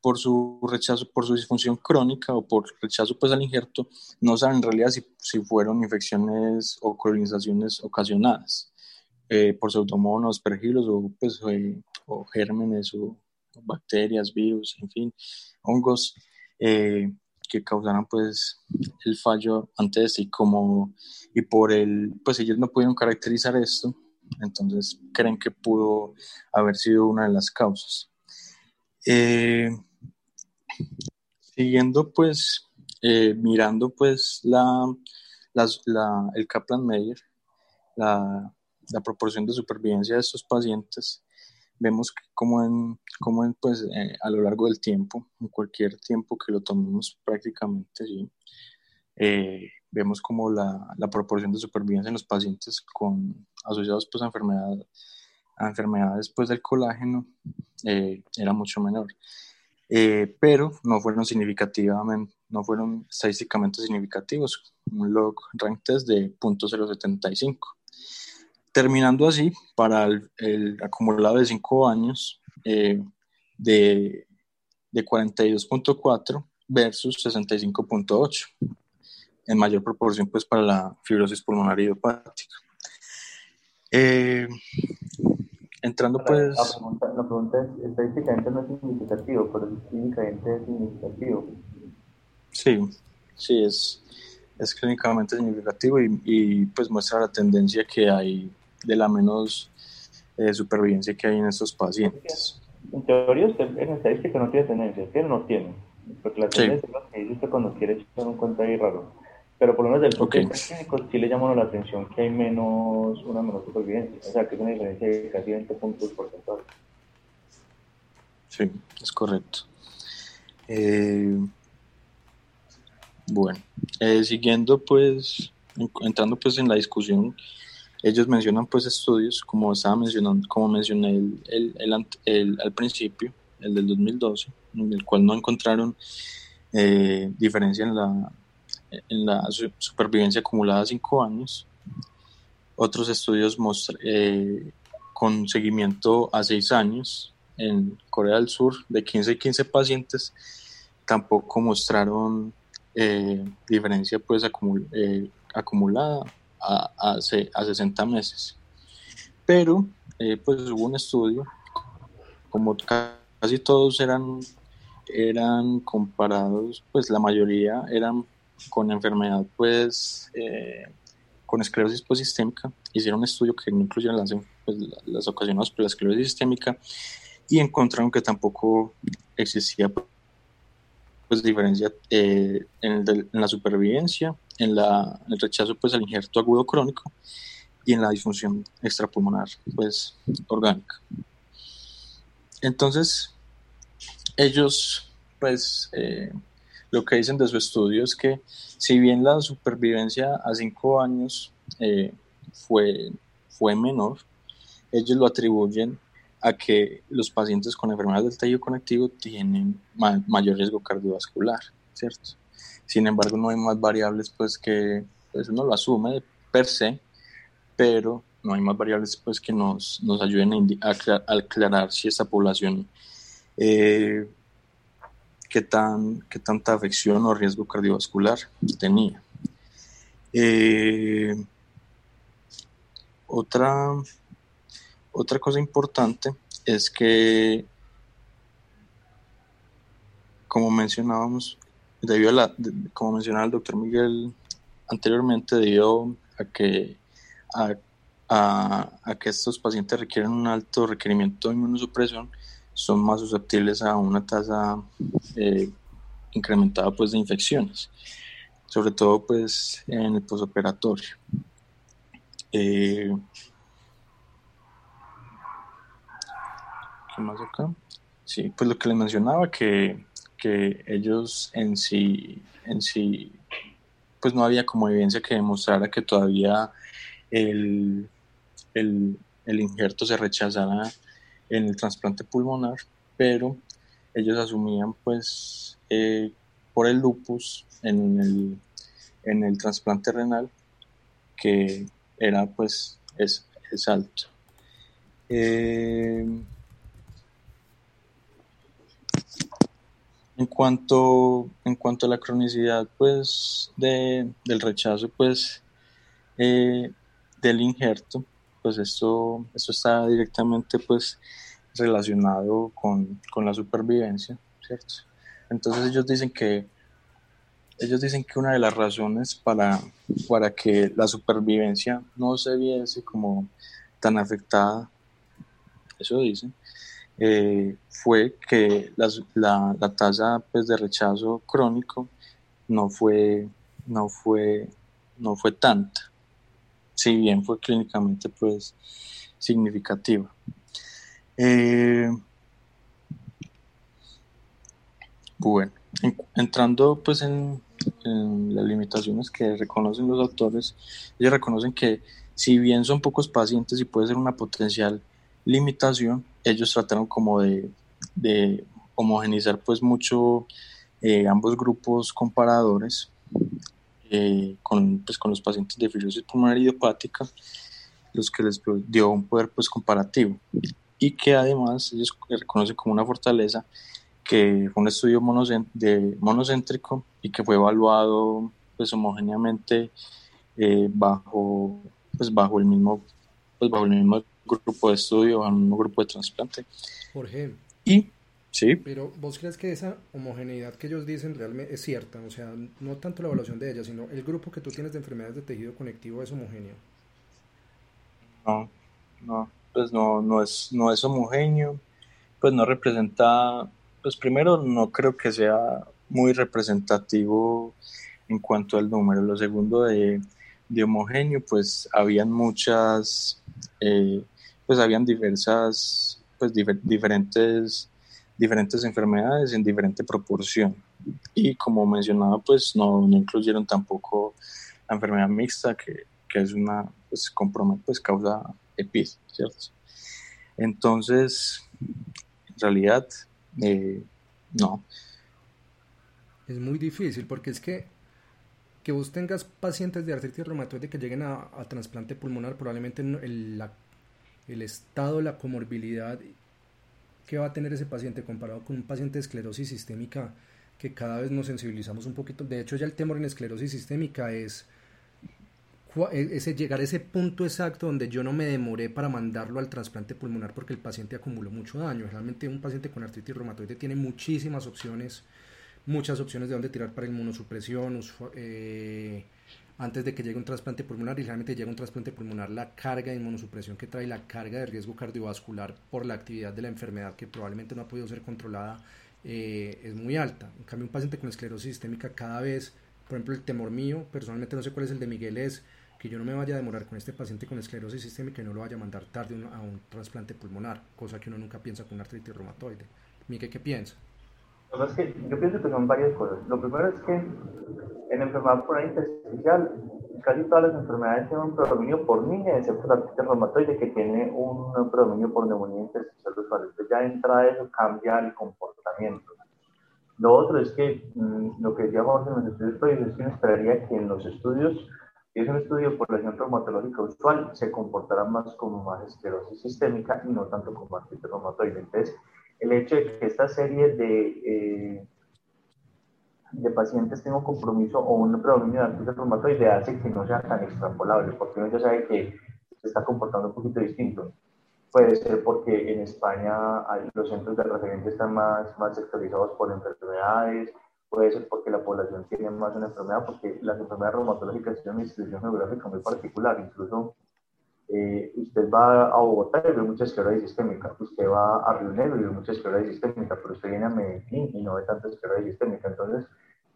[SPEAKER 4] por su rechazo, por su disfunción crónica o por rechazo pues al injerto, no saben en realidad si, si fueron infecciones o colonizaciones ocasionadas eh, por pseudomonas, pergilos o, pues, o gérmenes o, bacterias, virus, en fin, hongos. Eh, que causaran pues el fallo antes y como y por el pues ellos no pudieron caracterizar esto entonces creen que pudo haber sido una de las causas eh, siguiendo pues eh, mirando pues la, la, el Kaplan-Meier la, la proporción de supervivencia de estos pacientes vemos como en, como en, pues, eh, a lo largo del tiempo, en cualquier tiempo que lo tomemos prácticamente, ¿sí? Eh, vemos como la, la, proporción de supervivencia en los pacientes con, asociados pues, a, enfermedad, a enfermedades pues, del colágeno eh, era mucho menor. Pero no fueron significativamente, no fueron estadísticamente significativos, un log rank test de 0.075 terminando así para el, acumulado de 5 años eh, de, de 42.4 versus 65.8 en mayor proporción pues para la fibrosis pulmonar idiopática. Eh, entrando pues...
[SPEAKER 3] La pregunta, la pregunta, es, estadísticamente no es significativo, pero clínicamente es significativo.
[SPEAKER 4] Sí, sí, es, es clínicamente significativo y, y pues muestra la tendencia que hay de la menos eh, supervivencia que hay en estos pacientes.
[SPEAKER 3] En teoría, usted en estadística no tiene tendencia, que no tiene, porque la tendencia es lo que dice usted cuando quiere echar un cuenta ahí raro. Pero por lo menos del punto de vista clínico sí le llama la atención que hay menos, una menor supervivencia, o sea que es una diferencia de casi 20 puntos porcentuales.
[SPEAKER 4] Sí, es correcto. Eh, bueno, eh, siguiendo pues, entrando pues en la discusión ellos mencionan pues estudios, como estaba mencionando, como mencioné el, el, el, al principio, el del 2012, en el cual no encontraron eh, diferencia en la, en la supervivencia acumulada a cinco años. otros estudios eh, con seguimiento a seis años en Corea del Sur de 15 y 15 pacientes tampoco mostraron eh, diferencia pues eh, acumulada a, a, a, 60 meses. Pero pues hubo un estudio, como casi todos eran, eran comparados, pues la mayoría eran con enfermedad pues con esclerosis posistémica, hicieron un estudio que no incluyeron las, pues, las ocasionadas por la esclerosis sistémica y encontraron que tampoco existía pues diferencia eh, en, la supervivencia, en, la, el rechazo pues al injerto agudo crónico y en la disfunción extrapulmonar pues orgánica. Entonces, ellos pues eh, lo que dicen de su estudio es que si bien la supervivencia a cinco años eh, fue, fue menor, ellos lo atribuyen a que los pacientes con enfermedades del tejido conectivo tienen mayor riesgo cardiovascular, ¿cierto? Sin embargo, no hay más variables pues que pues uno lo asume per se, pero no hay más variables pues que nos, nos ayuden a, aclarar si esta población eh, qué, tan, qué tanta afección o riesgo cardiovascular tenía. Eh, otra, otra cosa importante es que, como mencionábamos, debido a como mencionaba el doctor Miguel anteriormente, debido a que, a, a que estos pacientes requieren un alto requerimiento de inmunosupresión, son más susceptibles a una tasa eh, incrementada pues, de infecciones, sobre todo pues, en el posoperatorio. Eh, ¿Qué más acá? Sí, pues lo que les mencionaba, que, que ellos en sí, en sí, pues no había como evidencia que demostrara que todavía el, el, el injerto se rechazara en el trasplante pulmonar, pero ellos asumían pues eh, por el lupus en el, en el trasplante renal que era pues es, es alto. Eh, en cuanto, en cuanto a la cronicidad pues de, del rechazo pues eh, del injerto, pues esto, esto está directamente pues relacionado con, la supervivencia, ¿cierto? Entonces ellos dicen que ellos dicen que una de las razones para, para que la supervivencia no se viese como tan afectada, eso dicen, eh, fue que la, la, tasa pues, de rechazo crónico no fue, no fue, no fue tanta si bien fue clínicamente pues significativa. Eh, bueno, entrando pues en, las limitaciones que reconocen los autores, ellos reconocen que si bien son pocos pacientes y puede ser una potencial limitación, ellos trataron como de, de homogenizar pues mucho eh, ambos grupos comparadores eh, con, pues, con los pacientes de fibrosis pulmonar idiopática, los que les dio un poder pues, comparativo. Y que además ellos reconocen como una fortaleza que fue un estudio de monocéntrico y que fue evaluado pues homogéneamente eh, bajo pues bajo el mismo pues bajo el mismo grupo de estudio bajo el mismo grupo de trasplante.
[SPEAKER 2] Jorge
[SPEAKER 4] y Sí.
[SPEAKER 2] Pero vos crees que esa homogeneidad que ellos dicen realmente es cierta, o sea, no tanto la evaluación de ella, sino el grupo que tú tienes de enfermedades de tejido conectivo es homogéneo.
[SPEAKER 4] No, no, pues no, no es, no es homogéneo, pues no representa, pues primero no creo que sea muy representativo en cuanto al número. Lo segundo de, de homogéneo, pues habían muchas, eh, pues habían diversas, pues diferentes diferentes enfermedades en diferente proporción. Y como mencionaba, pues no, no incluyeron tampoco la enfermedad mixta, que, que es una, pues compromete, pues causa EPID, ¿cierto? Entonces, en realidad, eh, no.
[SPEAKER 2] Es muy difícil porque es que que vos tengas pacientes de artritis reumatoide que lleguen a, trasplante pulmonar, probablemente el, el estado, la comorbilidad que va a tener ese paciente comparado con un paciente de esclerosis sistémica que cada vez nos sensibilizamos un poquito. De hecho, ya el temor en esclerosis sistémica es e, ese llegar a ese punto exacto donde yo no me demoré para mandarlo al trasplante pulmonar porque el paciente acumuló mucho daño. Realmente un paciente con artritis reumatoide tiene muchísimas opciones muchas opciones de dónde tirar para inmunosupresión, eh, antes de que llegue un trasplante pulmonar y realmente llega un trasplante pulmonar, la carga de inmunosupresión que trae, la carga de riesgo cardiovascular por la actividad de la enfermedad que probablemente no ha podido ser controlada eh, es muy alta. En cambio, un paciente con esclerosis sistémica cada vez, por ejemplo, el temor mío, personalmente no sé cuál es el de Miguel, es que yo no me vaya a demorar con este paciente con esclerosis sistémica y no lo vaya a mandar tarde a un trasplante pulmonar, cosa que uno nunca piensa con una artritis reumatoide. Miguel, ¿qué piensa?
[SPEAKER 3] Es que yo pienso que son varias cosas. Lo primero es que en enfermedad por intersticial, casi todas las enfermedades tienen un predominio por niña, excepto la artritis reumatoide que tiene un predominio por neumonía intersticial usual. Entonces ya entra eso cambia el comportamiento. Lo otro es que mm, lo que decíamos en los estudios previos es que esperaría que en los estudios, si es un estudio de población reumatológica usual, se comportará más como más esclerosis sistémica y no tanto como artritis reumatoide. Entonces, el hecho de que esta serie de, eh, de pacientes tenga un compromiso o un predominio de artritis reumatoide hace que no sea tan extrapolable, porque uno ya sabe que se está comportando un poquito distinto. Puede ser porque en España los centros de referencia están más, más sectorizados por enfermedades, puede ser porque la población tiene más una enfermedad, porque las enfermedades reumatológicas tienen una distribución geográfica muy particular, incluso eh, usted va a Bogotá y ve mucha esclerosis sistémica, usted va a Río Negro y ve mucha esclerosis sistémica, pero usted viene a Medellín y no ve tanta esclerosis sistémica. Entonces,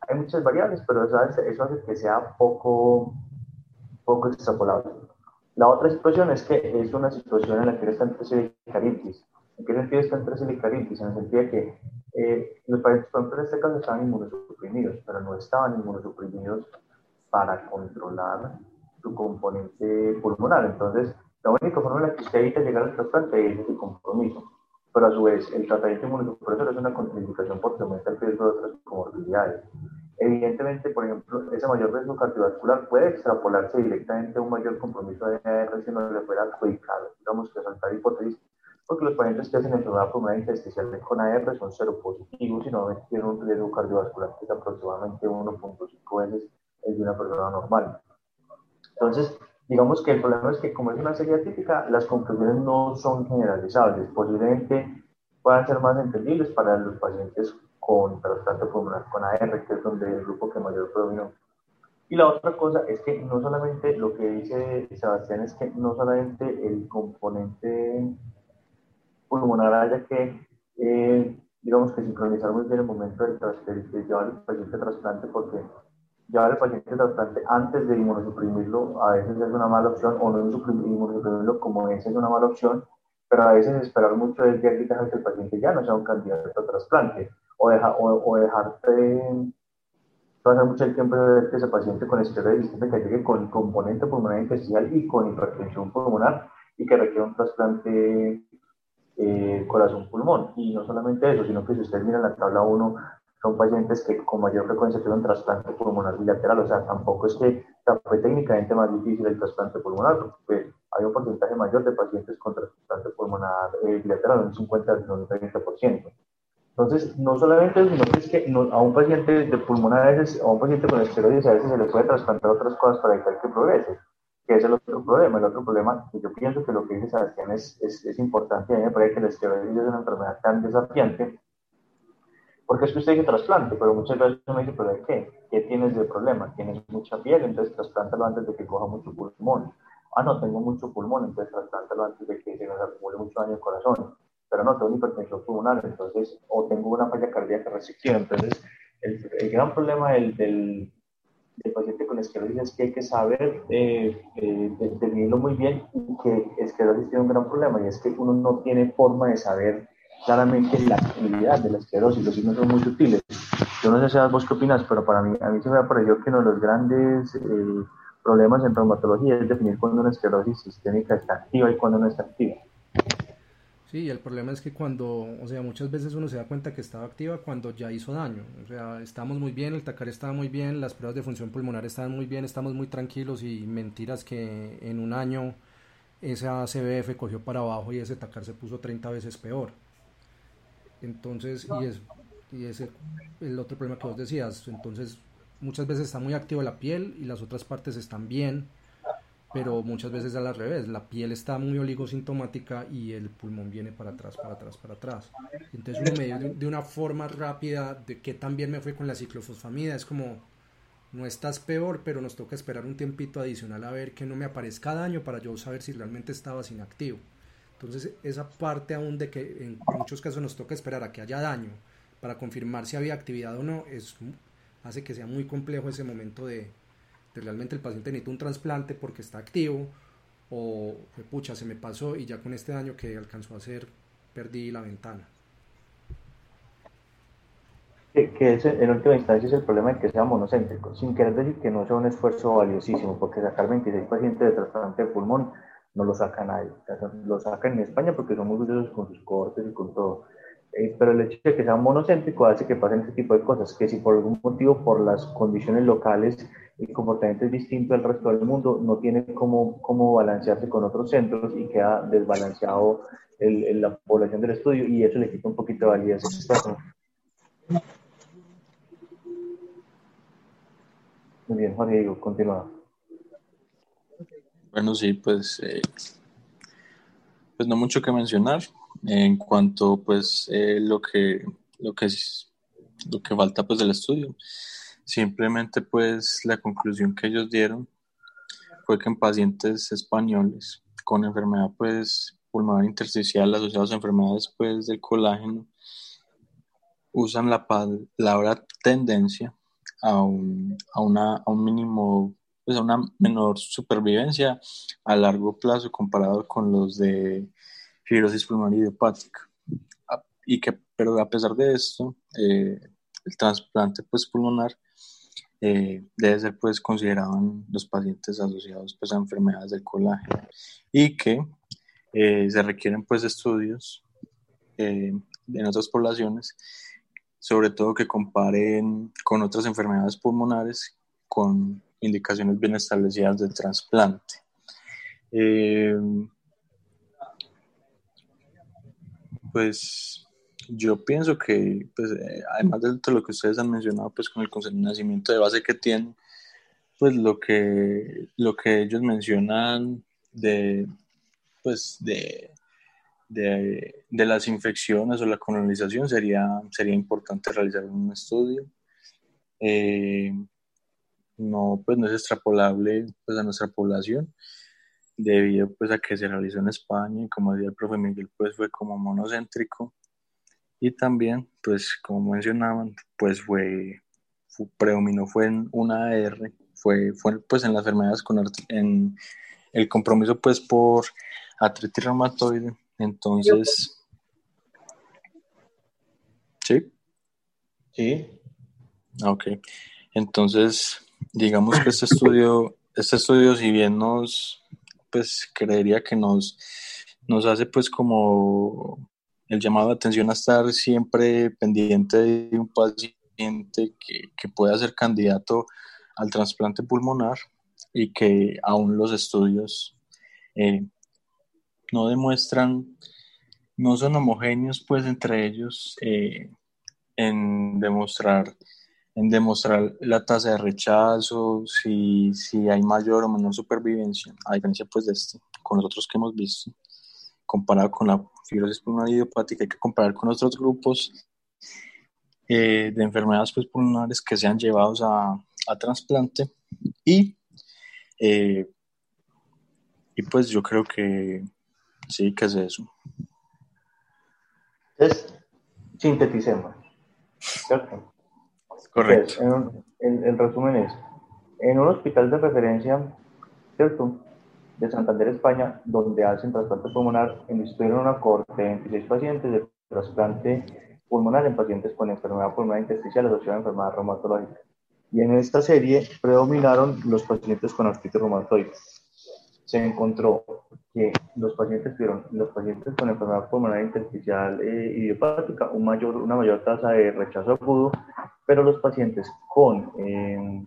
[SPEAKER 3] hay muchas variables, pero eso hace, eso hace que sea poco, poco extrapolable. La otra expresión es que es una situación en la que está entre silicaritis. ¿En qué sentido está entre silicaritis? En el sentido de que eh, los pacientes, por ejemplo, en este caso estaban inmunosuprimidos, pero no estaban inmunosuprimidos para controlar su componente pulmonar. Entonces, la única forma en la que usted evita llegar al trasplante es el compromiso. Pero a su vez, el tratamiento inmunosupresor es una contraindicación porque aumenta el riesgo de otras comorbilidades. Evidentemente, por ejemplo, ese mayor riesgo cardiovascular puede extrapolarse directamente a un mayor compromiso de AR si no le fuera adjudicado. Digamos que saltar hipótesis, porque los pacientes que hacen enfermedad pulmonar intersticial con AR son cero positivos y no tienen un riesgo cardiovascular que es aproximadamente 1.5 veces el de una persona normal. Entonces, digamos que el problema es que como es una serie atípica, las conclusiones no son generalizables. Posiblemente puedan ser más entendibles para los pacientes con trasplante pulmonar con AR, que es donde el grupo que mayor predominó. Y la otra cosa es que no solamente lo que dice Sebastián es que no solamente el componente pulmonar haya que, eh, digamos que sincronizar muy bien el momento del trasplante, llevar al paciente trasplante porque llevar al paciente trasplante antes de inmunosuprimirlo a veces es una mala opción, o no inmunosuprimirlo como es, es una mala opción, pero a veces esperar mucho es ya que el paciente ya no sea un candidato a trasplante, o, deja, o, dejarte pasar mucho el tiempo de ver que ese paciente con esteroides que llegue con componente pulmonar intestinal y con hipertensión pulmonar y que requiere un trasplante eh, corazón-pulmón. Y no solamente eso, sino que si usted mira la tabla 1, son pacientes que con mayor frecuencia un trasplante pulmonar bilateral, o sea, tampoco es que fue técnicamente más difícil el trasplante pulmonar, porque hay un porcentaje mayor de pacientes con trasplante pulmonar eh, bilateral, un 50 al 30%. Entonces, no solamente sino que es que a un paciente de pulmonar, a, veces, a un paciente con esteroides, a veces se le puede trasplantar otras cosas para evitar que progrese, que es el otro problema. El otro problema, que yo pienso que lo que dice Sebastián es, es, es importante, a mí me parece que el esteroides es una enfermedad tan desafiante porque es que usted dice trasplante, pero muchas veces me dice, ¿pero de qué? ¿Qué tienes de problema? Tienes mucha piel, entonces trasplántalo antes de que coja mucho pulmón. Ah, no, tengo mucho pulmón, entonces trasplántalo antes de que se me acumule mucho daño al corazón. Pero no, tengo hipertensión pulmonar, entonces, o tengo una falla cardíaca restrictiva. Entonces, el, gran problema del, del, paciente con esclerosis es que hay que saber eh, eh, definirlo muy bien y que esclerosis tiene un gran problema y es que uno no tiene forma de saber claramente la actividad de la esclerosis, los signos son muy sutiles. Yo no sé si vos qué opinas, pero para mí, a mí se me ha parecido que uno de los grandes eh, problemas en traumatología es definir cuándo una esclerosis sistémica está activa y cuándo no está activa.
[SPEAKER 2] Sí, el problema es que cuando, o sea, muchas veces uno se da cuenta que estaba activa cuando ya hizo daño. O sea, estamos muy bien, el TACAR estaba muy bien, las pruebas de función pulmonar estaban muy bien, estamos muy tranquilos y mentiras que en un año esa CBF cogió para abajo y ese TACAR se puso 30 veces peor. Entonces, y es y ese el otro problema que vos decías. Entonces, muchas veces está muy activa la piel y las otras partes están bien pero muchas veces al revés, la piel está muy oligosintomática y el pulmón viene para atrás, para atrás, para atrás. Entonces uno me de, una forma rápida de que también me fue con la ciclofosfamida, es como, no estás peor, pero nos toca esperar un tiempito adicional a ver que no me aparezca daño para yo saber si realmente estabas inactivo. Entonces esa parte aún de que en muchos casos nos toca esperar a que haya daño para confirmar si había actividad o no, es, hace que sea muy complejo ese momento de, realmente el paciente necesita un trasplante porque está activo o pucha se me pasó y ya con este daño que alcanzó a hacer perdí la ventana.
[SPEAKER 3] Que, que en última instancia es el problema de que sea monocéntrico, sin querer decir que no sea un esfuerzo valiosísimo, porque sacar 26 pacientes de trasplante de pulmón no lo saca nadie, lo sacan en España porque son muy curiosos con sus cortes y con todo. Eh, pero el hecho de que sea monocéntrico hace que pasen este tipo de cosas, que si por algún motivo, por las condiciones locales, el comportamiento es distinto al resto del mundo, no tiene cómo, cómo balancearse con otros centros y queda desbalanceado el, la población del estudio y eso le quita un poquito de validez Muy bien, Juan Diego, continúa.
[SPEAKER 4] Bueno, sí, pues, eh, pues no mucho que mencionar. En cuanto pues eh, lo que lo que es lo que falta pues del estudio. Simplemente pues la conclusión que ellos dieron fue que en pacientes españoles con enfermedad pues pulmonar intersticial asociados a enfermedades pues del colágeno usan la palabra tendencia a un, a una, a un mínimo pues a una menor supervivencia a largo plazo comparado con los de fibrosis pulmonar idiopática. Y que, pero a pesar de esto, eh, el trasplante pues, pulmonar eh, debe ser pues, considerado en los pacientes asociados pues, a enfermedades del colágeno y que eh, se requieren pues, estudios en otras poblaciones, sobre todo que comparen con otras enfermedades pulmonares con indicaciones bien establecidas de trasplante. Pues yo pienso que, pues, eh, además de todo lo que ustedes han mencionado, pues con el nacimiento de base que tienen, pues lo que, lo que ellos mencionan de, pues, de, de, las infecciones o la colonización sería, sería importante realizar un estudio. Eh, no, pues no es extrapolable pues, a nuestra población debido pues a que se realizó en España y como decía el profe Miguel pues fue como monocéntrico y también pues como mencionaban pues fue, predominó fue en una AR fue, fue pues en las enfermedades con en el compromiso pues por artritis reumatoide entonces sí
[SPEAKER 3] sí.
[SPEAKER 4] Ok entonces digamos que este estudio este estudio si bien nos pues creería que nos, nos hace pues como el llamado de atención a estar siempre pendiente de un paciente que, pueda ser candidato al trasplante pulmonar y que aún los estudios eh, no demuestran, no son homogéneos pues entre ellos eh, en demostrar en demostrar la tasa de rechazo, si, si hay mayor o menor supervivencia, a diferencia pues de este, con los otros que hemos visto, comparado con la fibrosis pulmonar idiopática, hay que comparar con otros grupos eh, de enfermedades pues, pulmonares que sean llevados a, a trasplante y, eh, y pues yo creo que sí, que es eso.
[SPEAKER 3] Entonces, sinteticemos. ¿cierto?
[SPEAKER 4] Correcto.
[SPEAKER 3] En, el resumen es, en un hospital de referencia, ¿cierto? De Santander, España, donde hacen trasplante pulmonar, estuvieron una corte de 26 pacientes de trasplante pulmonar en pacientes con enfermedad pulmonar intersticial asociada a enfermedad reumatológica. Y en esta serie predominaron los pacientes con artritis reumatoide. Se encontró que los pacientes tuvieron, los pacientes con enfermedad pulmonar intersticial eh, idiopática, un mayor, una mayor tasa de rechazo agudo, pero los pacientes con eh,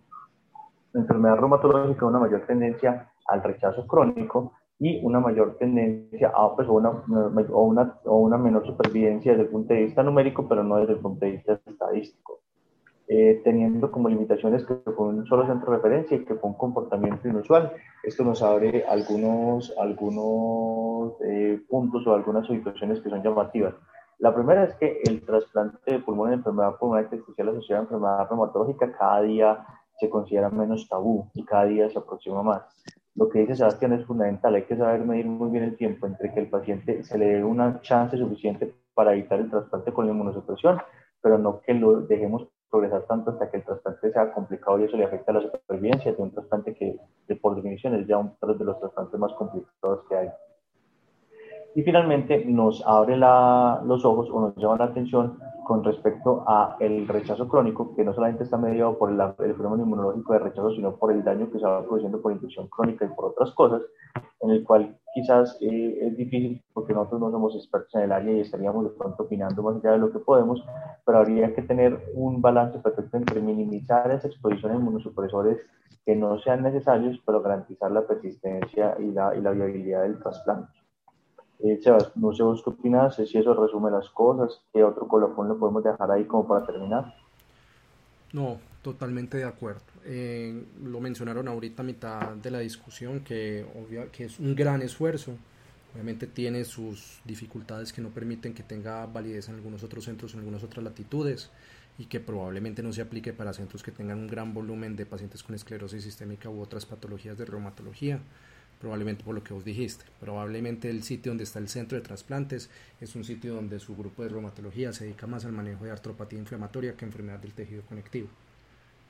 [SPEAKER 3] enfermedad reumatológica, una mayor tendencia al rechazo crónico y una mayor tendencia a pues, o una, o una menor supervivencia desde el punto de vista numérico, pero no desde el punto de vista estadístico. Eh, teniendo como limitaciones que fue un solo centro de referencia y que fue un comportamiento inusual. Esto nos abre algunos, algunos eh, puntos o algunas situaciones que son llamativas. La primera es que el trasplante de pulmón en enfermedad pulmonar intersticial asociada a enfermedad reumatológica cada día se considera menos tabú y cada día se aproxima más. Lo que dice Sebastián es fundamental, hay que saber medir muy bien el tiempo entre que el paciente se le dé una chance suficiente para evitar el trasplante con la inmunosupresión, pero no que lo dejemos progresar tanto hasta que el trasplante sea complicado y eso le afecta a la supervivencia de un trasplante que, por definición, es ya uno de los trasplantes más complicados que hay. Y finalmente nos abre los ojos o nos llama la atención con respecto a el rechazo crónico, que no solamente está mediado por el, fenómeno inmunológico de rechazo, sino por el daño que se va produciendo por infección crónica y por otras cosas, en el cual quizás eh, es difícil porque nosotros no somos expertos en el área y estaríamos de pronto opinando más allá de lo que podemos, pero habría que tener un balance perfecto entre minimizar esa exposición a inmunosupresores que no sean necesarios, pero garantizar la persistencia y la, y la viabilidad del trasplante. Eh, Sebas, no sé vos qué opinas, si eso resume las cosas, ¿qué otro colofón le podemos dejar ahí como para terminar?
[SPEAKER 2] No, totalmente de acuerdo. Eh, lo mencionaron ahorita a mitad de la discusión, que, que es un gran esfuerzo. Obviamente tiene sus dificultades que no permiten que tenga validez en algunos otros centros, en algunas otras latitudes, y que probablemente no se aplique para centros que tengan un gran volumen de pacientes con esclerosis sistémica u otras patologías de reumatología probablemente por lo que vos dijiste. Probablemente el sitio donde está el centro de trasplantes es un sitio donde su grupo de reumatología se dedica más al manejo de artropatía inflamatoria que enfermedad del tejido conectivo.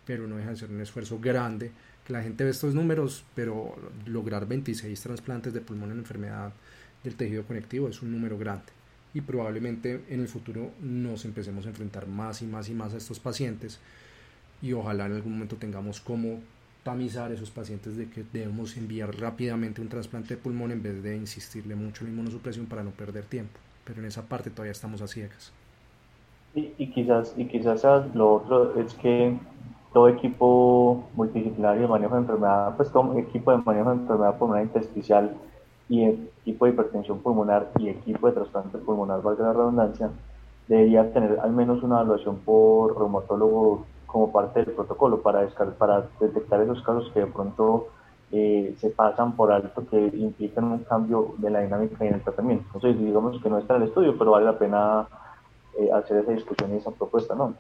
[SPEAKER 2] Pero no deja de ser un esfuerzo grande, que la gente ve estos números, pero lograr 26 trasplantes de pulmón en enfermedad del tejido conectivo es un número grande. Y probablemente en el futuro nos empecemos a enfrentar más y más y más a estos pacientes y ojalá en algún momento tengamos como tamizar esos pacientes de que debemos enviar rápidamente un trasplante de pulmón en vez de insistirle mucho en la inmunosupresión para no perder tiempo. Pero en esa parte todavía estamos a ciegas.
[SPEAKER 3] Y, y quizás, y quizás lo otro es que todo equipo multidisciplinario de manejo de enfermedad, pues todo equipo de manejo de enfermedad pulmonar intersticial y equipo de hipertensión pulmonar y equipo de trasplante pulmonar, valga la redundancia, debería tener al menos una evaluación por reumatólogo como parte del protocolo para, para detectar esos casos que de pronto eh, se pasan por alto que implican un cambio de la dinámica y en el tratamiento. Entonces, digamos que no está en el estudio, pero vale la pena eh, hacer esa discusión y esa propuesta, ¿no?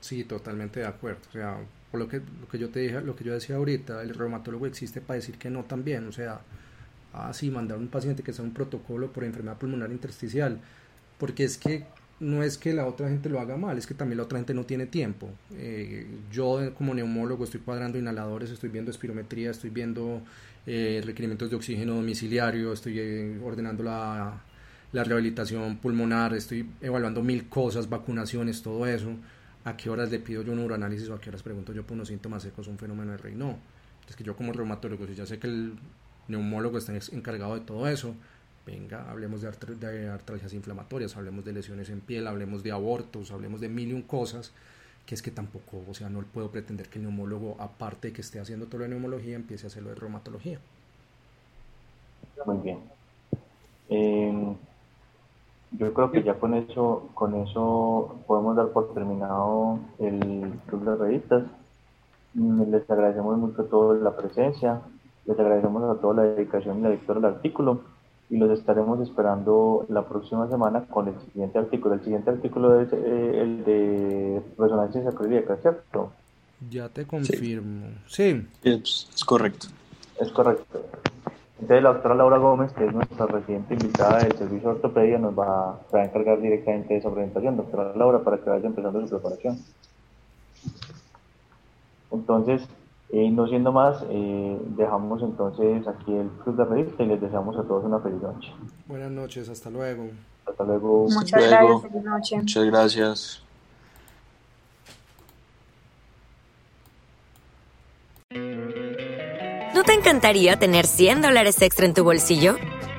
[SPEAKER 2] Sí, totalmente de acuerdo. O sea, por lo que, lo que yo te dije, lo que yo decía ahorita, el reumatólogo existe para decir que no también. O sea, así ah, mandar a un paciente que sea un protocolo por enfermedad pulmonar intersticial, porque es que no es que la otra gente lo haga mal, es que también la otra gente no tiene tiempo. Eh, yo como neumólogo estoy cuadrando inhaladores, estoy viendo espirometría, estoy viendo eh, requerimientos de oxígeno domiciliario, estoy eh, ordenando la, la, rehabilitación pulmonar, estoy evaluando mil cosas, vacunaciones, todo eso. ¿A qué horas le pido yo un uroanálisis o a qué horas pregunto yo por unos síntomas secos, un fenómeno de rey? No. Es que yo como reumatólogo, si ya sé que el neumólogo está encargado de todo eso, venga, hablemos de, artralgias inflamatorias, hablemos de lesiones en piel, hablemos de abortos, hablemos de mil y un cosas, que es que tampoco, o sea, no puedo pretender que el neumólogo, aparte de que esté haciendo toda la neumología, empiece a hacerlo de reumatología.
[SPEAKER 3] Muy bien. Em, yo creo que ya con eso, con eso podemos dar por terminado el club de revistas. Mm, les agradecemos mucho a todos la presencia, les agradecemos a todos la dedicación y la lectura del artículo y los estaremos esperando la próxima semana con el siguiente artículo. El siguiente artículo es eh, el de resonancia sacroiliaca, ¿cierto?
[SPEAKER 2] Ya te confirmo. Sí.
[SPEAKER 4] Es, correcto.
[SPEAKER 3] Es correcto. Entonces la doctora Laura Gómez, que es nuestra reciente invitada del servicio de ortopedia, nos va, a encargar directamente de esa presentación. Doctora Laura, para que vaya empezando su preparación. Entonces, y no siendo más, eh, dejamos entonces aquí el club de revista y les deseamos a todos una feliz noche.
[SPEAKER 2] Buenas noches, hasta luego.
[SPEAKER 3] Hasta luego.
[SPEAKER 8] Muchas gracias, feliz noche.
[SPEAKER 4] Muchas gracias.
[SPEAKER 8] ¿No te encantaría tener 100 dólares extra en tu bolsillo?